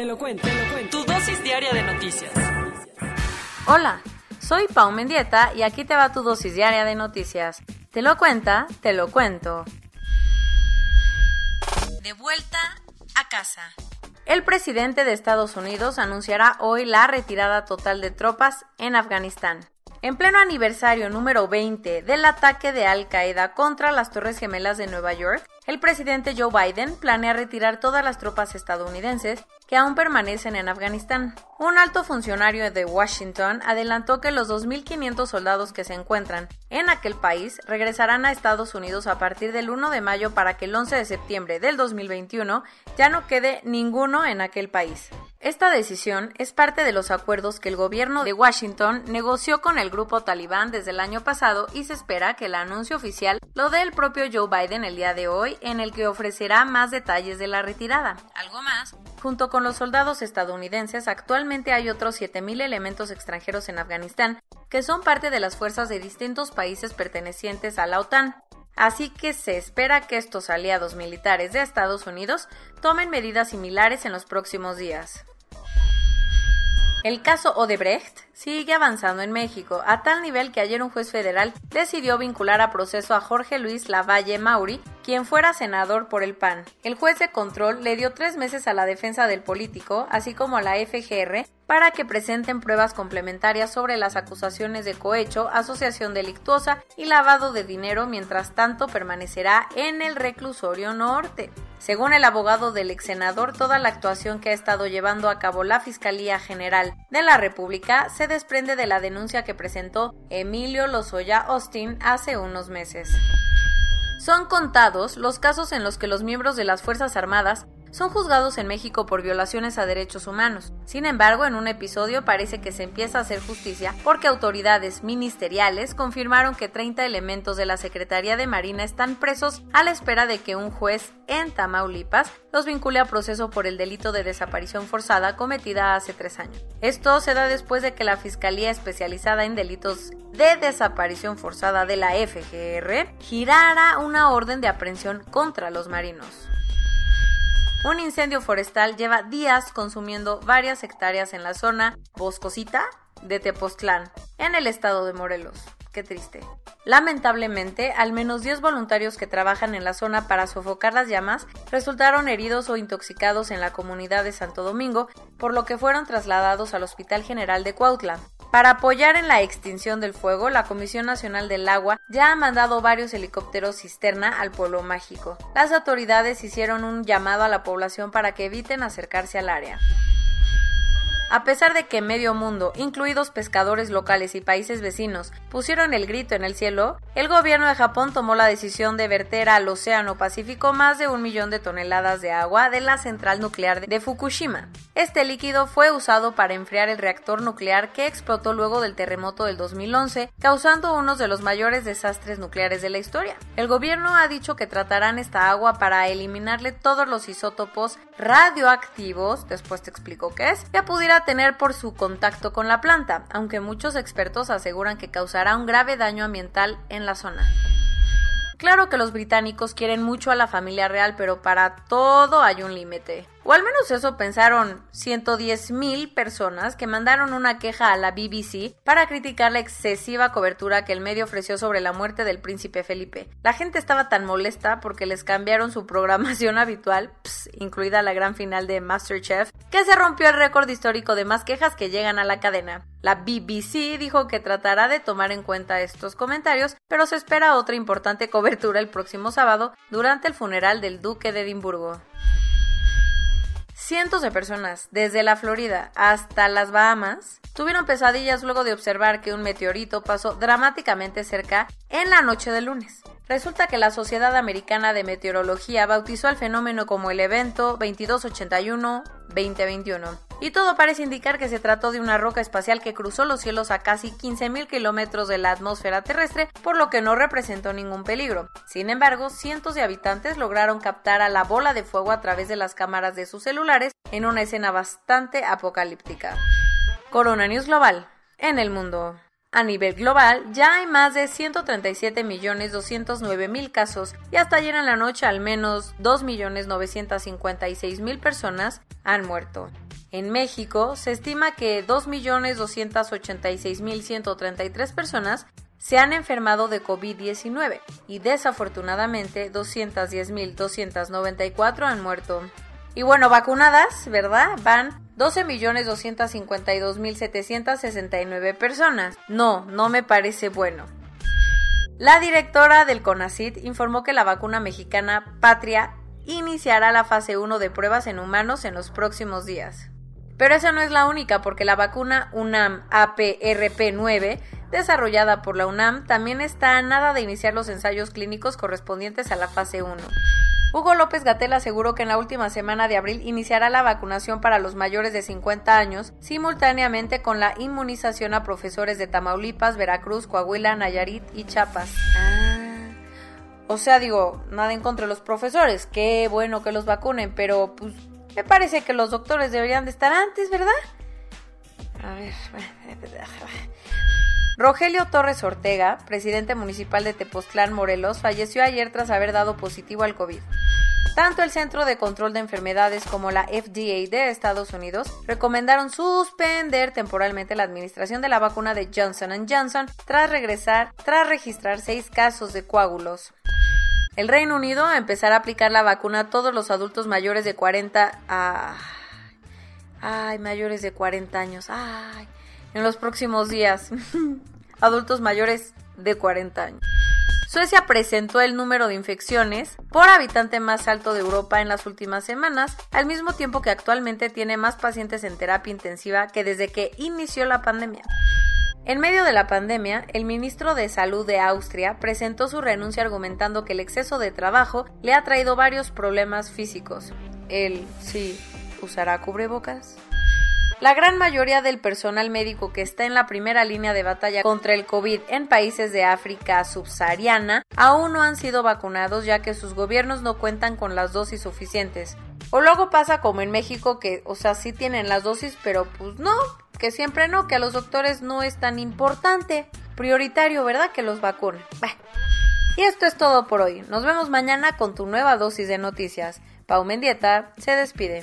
Te lo cuento, te lo cuento. Tu dosis diaria de noticias. Hola, soy Pau Mendieta y aquí te va tu dosis diaria de noticias. Te lo cuenta, te lo cuento. De vuelta a casa. El presidente de Estados Unidos anunciará hoy la retirada total de tropas en Afganistán. En pleno aniversario número 20 del ataque de Al Qaeda contra las Torres Gemelas de Nueva York, el presidente Joe Biden planea retirar todas las tropas estadounidenses que aún permanecen en Afganistán. Un alto funcionario de Washington adelantó que los 2.500 soldados que se encuentran en aquel país regresarán a Estados Unidos a partir del 1 de mayo para que el 11 de septiembre del 2021 ya no quede ninguno en aquel país. Esta decisión es parte de los acuerdos que el gobierno de Washington negoció con el grupo talibán desde el año pasado y se espera que el anuncio oficial lo dé el propio Joe Biden el día de hoy en el que ofrecerá más detalles de la retirada. Algo más, junto con los soldados estadounidenses, actualmente hay otros 7.000 elementos extranjeros en Afganistán que son parte de las fuerzas de distintos países pertenecientes a la OTAN. Así que se espera que estos aliados militares de Estados Unidos tomen medidas similares en los próximos días. El caso Odebrecht sigue avanzando en México, a tal nivel que ayer un juez federal decidió vincular a proceso a Jorge Luis Lavalle Mauri, quien fuera senador por el PAN. El juez de control le dio tres meses a la defensa del político, así como a la FGR, para que presenten pruebas complementarias sobre las acusaciones de cohecho, asociación delictuosa y lavado de dinero, mientras tanto permanecerá en el reclusorio norte. Según el abogado del ex senador, toda la actuación que ha estado llevando a cabo la Fiscalía General de la República se desprende de la denuncia que presentó Emilio Lozoya Austin hace unos meses. Son contados los casos en los que los miembros de las Fuerzas Armadas son juzgados en México por violaciones a derechos humanos. Sin embargo, en un episodio parece que se empieza a hacer justicia porque autoridades ministeriales confirmaron que 30 elementos de la Secretaría de Marina están presos a la espera de que un juez en Tamaulipas los vincule a proceso por el delito de desaparición forzada cometida hace tres años. Esto se da después de que la Fiscalía Especializada en Delitos de Desaparición Forzada de la FGR girara una orden de aprehensión contra los marinos. Un incendio forestal lleva días consumiendo varias hectáreas en la zona boscosita de Tepoztlán, en el estado de Morelos. Qué triste. Lamentablemente, al menos 10 voluntarios que trabajan en la zona para sofocar las llamas resultaron heridos o intoxicados en la comunidad de Santo Domingo, por lo que fueron trasladados al Hospital General de Cuautla. Para apoyar en la extinción del fuego, la Comisión Nacional del Agua ya ha mandado varios helicópteros cisterna al pueblo mágico. Las autoridades hicieron un llamado a la población para que eviten acercarse al área. A pesar de que medio mundo, incluidos pescadores locales y países vecinos, pusieron el grito en el cielo, el gobierno de Japón tomó la decisión de verter al Océano Pacífico más de un millón de toneladas de agua de la central nuclear de Fukushima. Este líquido fue usado para enfriar el reactor nuclear que explotó luego del terremoto del 2011, causando uno de los mayores desastres nucleares de la historia. El gobierno ha dicho que tratarán esta agua para eliminarle todos los isótopos radioactivos, después te explico qué es, que pudiera tener por su contacto con la planta, aunque muchos expertos aseguran que causará un grave daño ambiental en la zona. Claro que los británicos quieren mucho a la familia real, pero para todo hay un límite. O al menos eso pensaron 110.000 personas que mandaron una queja a la BBC para criticar la excesiva cobertura que el medio ofreció sobre la muerte del príncipe Felipe. La gente estaba tan molesta porque les cambiaron su programación habitual, incluida la gran final de MasterChef, que se rompió el récord histórico de más quejas que llegan a la cadena. La BBC dijo que tratará de tomar en cuenta estos comentarios, pero se espera otra importante cobertura el próximo sábado durante el funeral del duque de Edimburgo. Cientos de personas, desde la Florida hasta las Bahamas, tuvieron pesadillas luego de observar que un meteorito pasó dramáticamente cerca en la noche del lunes. Resulta que la Sociedad Americana de Meteorología bautizó al fenómeno como el evento 2281-2021. Y todo parece indicar que se trató de una roca espacial que cruzó los cielos a casi 15.000 kilómetros de la atmósfera terrestre, por lo que no representó ningún peligro. Sin embargo, cientos de habitantes lograron captar a la bola de fuego a través de las cámaras de sus celulares en una escena bastante apocalíptica. Corona News Global. En el mundo. A nivel global, ya hay más de 137.209.000 casos y hasta ayer en la noche al menos 2.956.000 personas han muerto. En México se estima que 2.286.133 personas se han enfermado de COVID-19 y desafortunadamente 210.294 han muerto. Y bueno, vacunadas, ¿verdad? Van 12.252.769 personas. No, no me parece bueno. La directora del CONACIT informó que la vacuna mexicana Patria iniciará la fase 1 de pruebas en humanos en los próximos días. Pero esa no es la única, porque la vacuna UNAM APRP9, desarrollada por la UNAM, también está a nada de iniciar los ensayos clínicos correspondientes a la fase 1. Hugo López Gatel aseguró que en la última semana de abril iniciará la vacunación para los mayores de 50 años, simultáneamente con la inmunización a profesores de Tamaulipas, Veracruz, Coahuila, Nayarit y Chiapas. Ah. O sea, digo, nada en contra de los profesores, qué bueno que los vacunen, pero pues me parece que los doctores deberían de estar antes, ¿verdad? A ver. Rogelio Torres Ortega, presidente municipal de Tepoztlán, Morelos, falleció ayer tras haber dado positivo al COVID. Tanto el Centro de Control de Enfermedades como la FDA de Estados Unidos recomendaron suspender temporalmente la administración de la vacuna de Johnson Johnson tras regresar, tras registrar seis casos de coágulos. El Reino Unido empezará a aplicar la vacuna a todos los adultos mayores de 40 a... Ay, mayores de 40 años. En los próximos días. adultos mayores de 40 años. Suecia presentó el número de infecciones por habitante más alto de Europa en las últimas semanas, al mismo tiempo que actualmente tiene más pacientes en terapia intensiva que desde que inició la pandemia. En medio de la pandemia, el ministro de Salud de Austria presentó su renuncia argumentando que el exceso de trabajo le ha traído varios problemas físicos. Él sí usará cubrebocas. La gran mayoría del personal médico que está en la primera línea de batalla contra el COVID en países de África subsahariana aún no han sido vacunados ya que sus gobiernos no cuentan con las dosis suficientes. O luego pasa como en México que, o sea, sí tienen las dosis, pero pues no, que siempre no, que a los doctores no es tan importante, prioritario, ¿verdad? Que los vacunen. Y esto es todo por hoy. Nos vemos mañana con tu nueva dosis de noticias. Pau Mendieta se despide.